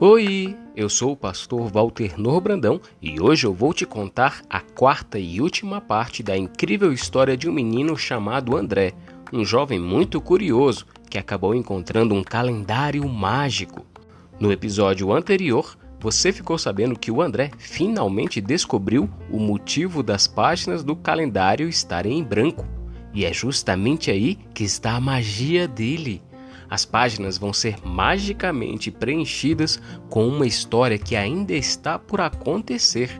Oi, eu sou o pastor Walter Norbrandão e hoje eu vou te contar a quarta e última parte da incrível história de um menino chamado André, um jovem muito curioso que acabou encontrando um calendário mágico. No episódio anterior, você ficou sabendo que o André finalmente descobriu o motivo das páginas do calendário estarem em branco. E é justamente aí que está a magia dele. As páginas vão ser magicamente preenchidas com uma história que ainda está por acontecer.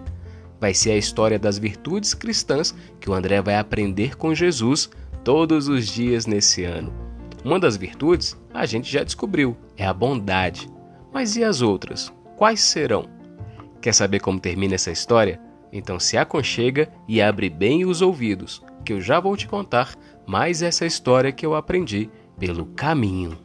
Vai ser a história das virtudes cristãs que o André vai aprender com Jesus todos os dias nesse ano. Uma das virtudes a gente já descobriu, é a bondade. Mas e as outras? Quais serão? Quer saber como termina essa história? Então se aconchega e abre bem os ouvidos, que eu já vou te contar mais essa história que eu aprendi pelo caminho.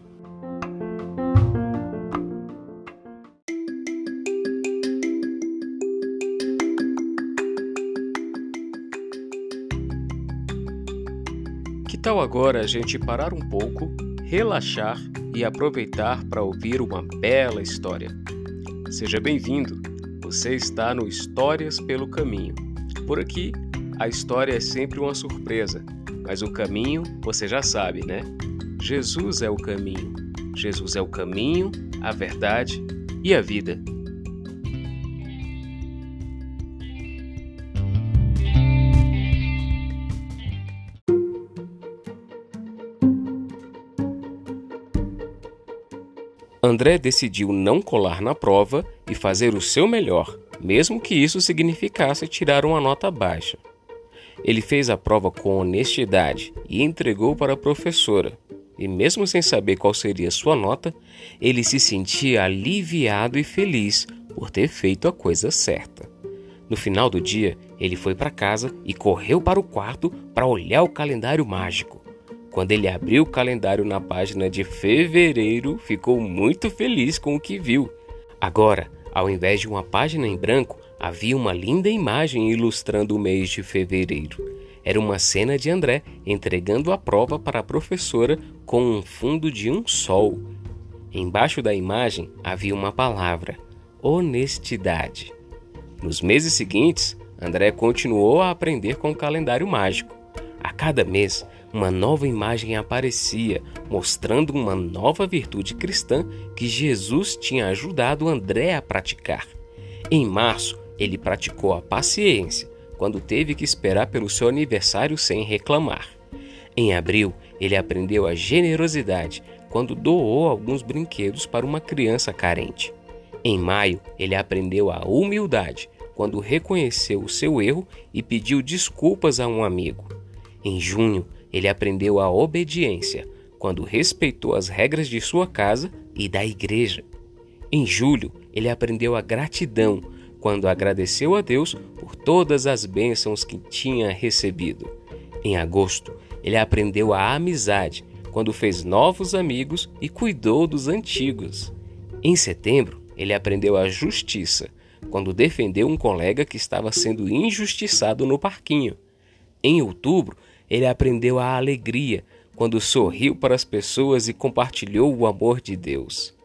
Que tal agora a gente parar um pouco, relaxar e aproveitar para ouvir uma bela história? Seja bem-vindo! Você está no Histórias pelo Caminho. Por aqui, a história é sempre uma surpresa, mas o caminho você já sabe, né? Jesus é o caminho. Jesus é o caminho, a verdade e a vida. André decidiu não colar na prova e fazer o seu melhor, mesmo que isso significasse tirar uma nota baixa. Ele fez a prova com honestidade e entregou para a professora. E mesmo sem saber qual seria sua nota, ele se sentia aliviado e feliz por ter feito a coisa certa. No final do dia, ele foi para casa e correu para o quarto para olhar o calendário mágico. Quando ele abriu o calendário na página de fevereiro, ficou muito feliz com o que viu. Agora, ao invés de uma página em branco, havia uma linda imagem ilustrando o mês de fevereiro. Era uma cena de André entregando a prova para a professora com um fundo de um sol. Embaixo da imagem havia uma palavra: honestidade. Nos meses seguintes, André continuou a aprender com o calendário mágico. A cada mês, uma nova imagem aparecia, mostrando uma nova virtude cristã que Jesus tinha ajudado André a praticar. Em março, ele praticou a paciência, quando teve que esperar pelo seu aniversário sem reclamar. Em abril, ele aprendeu a generosidade, quando doou alguns brinquedos para uma criança carente. Em maio, ele aprendeu a humildade, quando reconheceu o seu erro e pediu desculpas a um amigo. Em junho, ele aprendeu a obediência, quando respeitou as regras de sua casa e da igreja. Em julho, ele aprendeu a gratidão, quando agradeceu a Deus por todas as bênçãos que tinha recebido. Em agosto, ele aprendeu a amizade, quando fez novos amigos e cuidou dos antigos. Em setembro, ele aprendeu a justiça, quando defendeu um colega que estava sendo injustiçado no parquinho. Em outubro, ele aprendeu a alegria, quando sorriu para as pessoas e compartilhou o amor de Deus.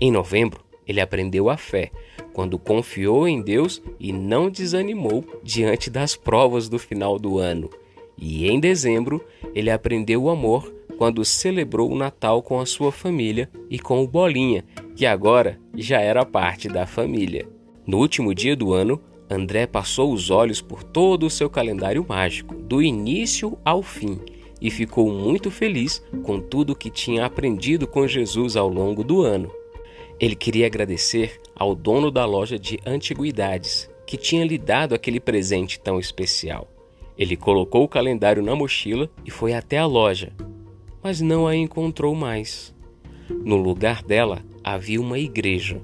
Em novembro, ele aprendeu a fé, quando confiou em Deus e não desanimou diante das provas do final do ano. E em dezembro, ele aprendeu o amor quando celebrou o Natal com a sua família e com o Bolinha, que agora já era parte da família. No último dia do ano, André passou os olhos por todo o seu calendário mágico, do início ao fim, e ficou muito feliz com tudo que tinha aprendido com Jesus ao longo do ano. Ele queria agradecer ao dono da loja de antiguidades, que tinha lhe dado aquele presente tão especial. Ele colocou o calendário na mochila e foi até a loja, mas não a encontrou mais. No lugar dela havia uma igreja.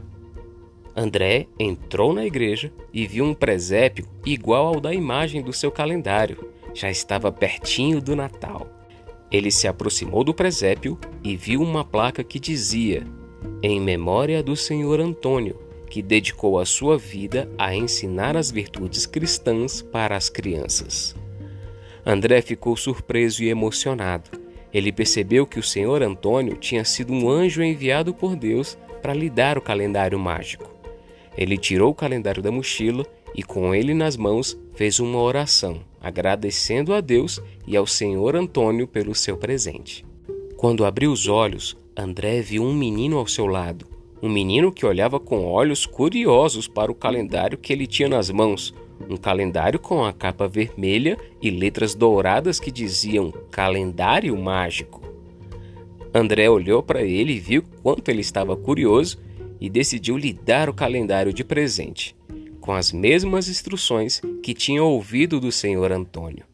André entrou na igreja e viu um presépio igual ao da imagem do seu calendário. Já estava pertinho do Natal. Ele se aproximou do presépio e viu uma placa que dizia: Em memória do Senhor Antônio, que dedicou a sua vida a ensinar as virtudes cristãs para as crianças. André ficou surpreso e emocionado. Ele percebeu que o senhor Antônio tinha sido um anjo enviado por Deus para lhe dar o calendário mágico. Ele tirou o calendário da mochila e, com ele nas mãos, fez uma oração, agradecendo a Deus e ao senhor Antônio pelo seu presente. Quando abriu os olhos, André viu um menino ao seu lado, um menino que olhava com olhos curiosos para o calendário que ele tinha nas mãos, um calendário com a capa vermelha e letras douradas que diziam Calendário Mágico. André olhou para ele e viu quanto ele estava curioso e decidiu lhe dar o calendário de presente, com as mesmas instruções que tinha ouvido do senhor Antônio.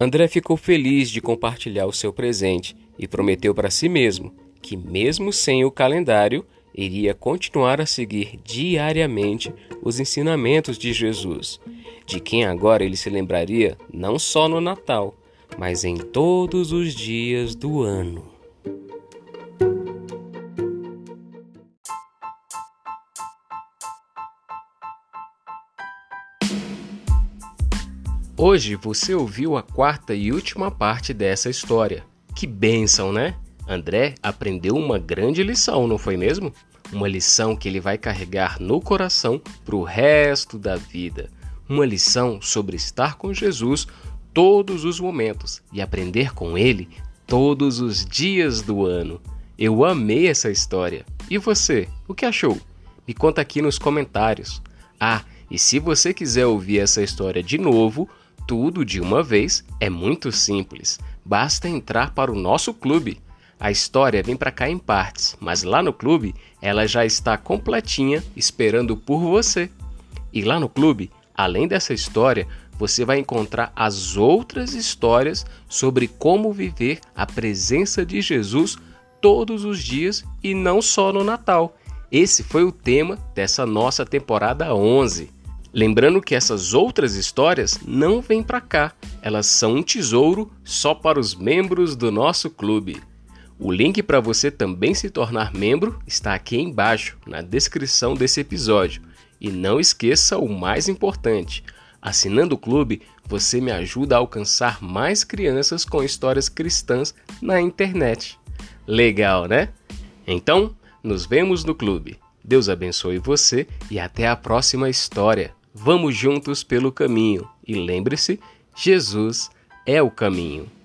André ficou feliz de compartilhar o seu presente e prometeu para si mesmo que, mesmo sem o calendário, iria continuar a seguir diariamente os ensinamentos de Jesus, de quem agora ele se lembraria não só no Natal, mas em todos os dias do ano. Hoje você ouviu a quarta e última parte dessa história. Que bênção, né? André aprendeu uma grande lição, não foi mesmo? Uma lição que ele vai carregar no coração para o resto da vida. Uma lição sobre estar com Jesus todos os momentos e aprender com ele todos os dias do ano. Eu amei essa história. E você, o que achou? Me conta aqui nos comentários. Ah, e se você quiser ouvir essa história de novo, tudo de uma vez, é muito simples. Basta entrar para o nosso clube. A história vem para cá em partes, mas lá no clube ela já está completinha esperando por você. E lá no clube, além dessa história, você vai encontrar as outras histórias sobre como viver a presença de Jesus todos os dias e não só no Natal. Esse foi o tema dessa nossa temporada 11. Lembrando que essas outras histórias não vêm para cá, elas são um tesouro só para os membros do nosso clube. O link para você também se tornar membro está aqui embaixo, na descrição desse episódio. E não esqueça o mais importante: assinando o clube, você me ajuda a alcançar mais crianças com histórias cristãs na internet. Legal, né? Então, nos vemos no clube. Deus abençoe você e até a próxima história. Vamos juntos pelo caminho e lembre-se: Jesus é o caminho.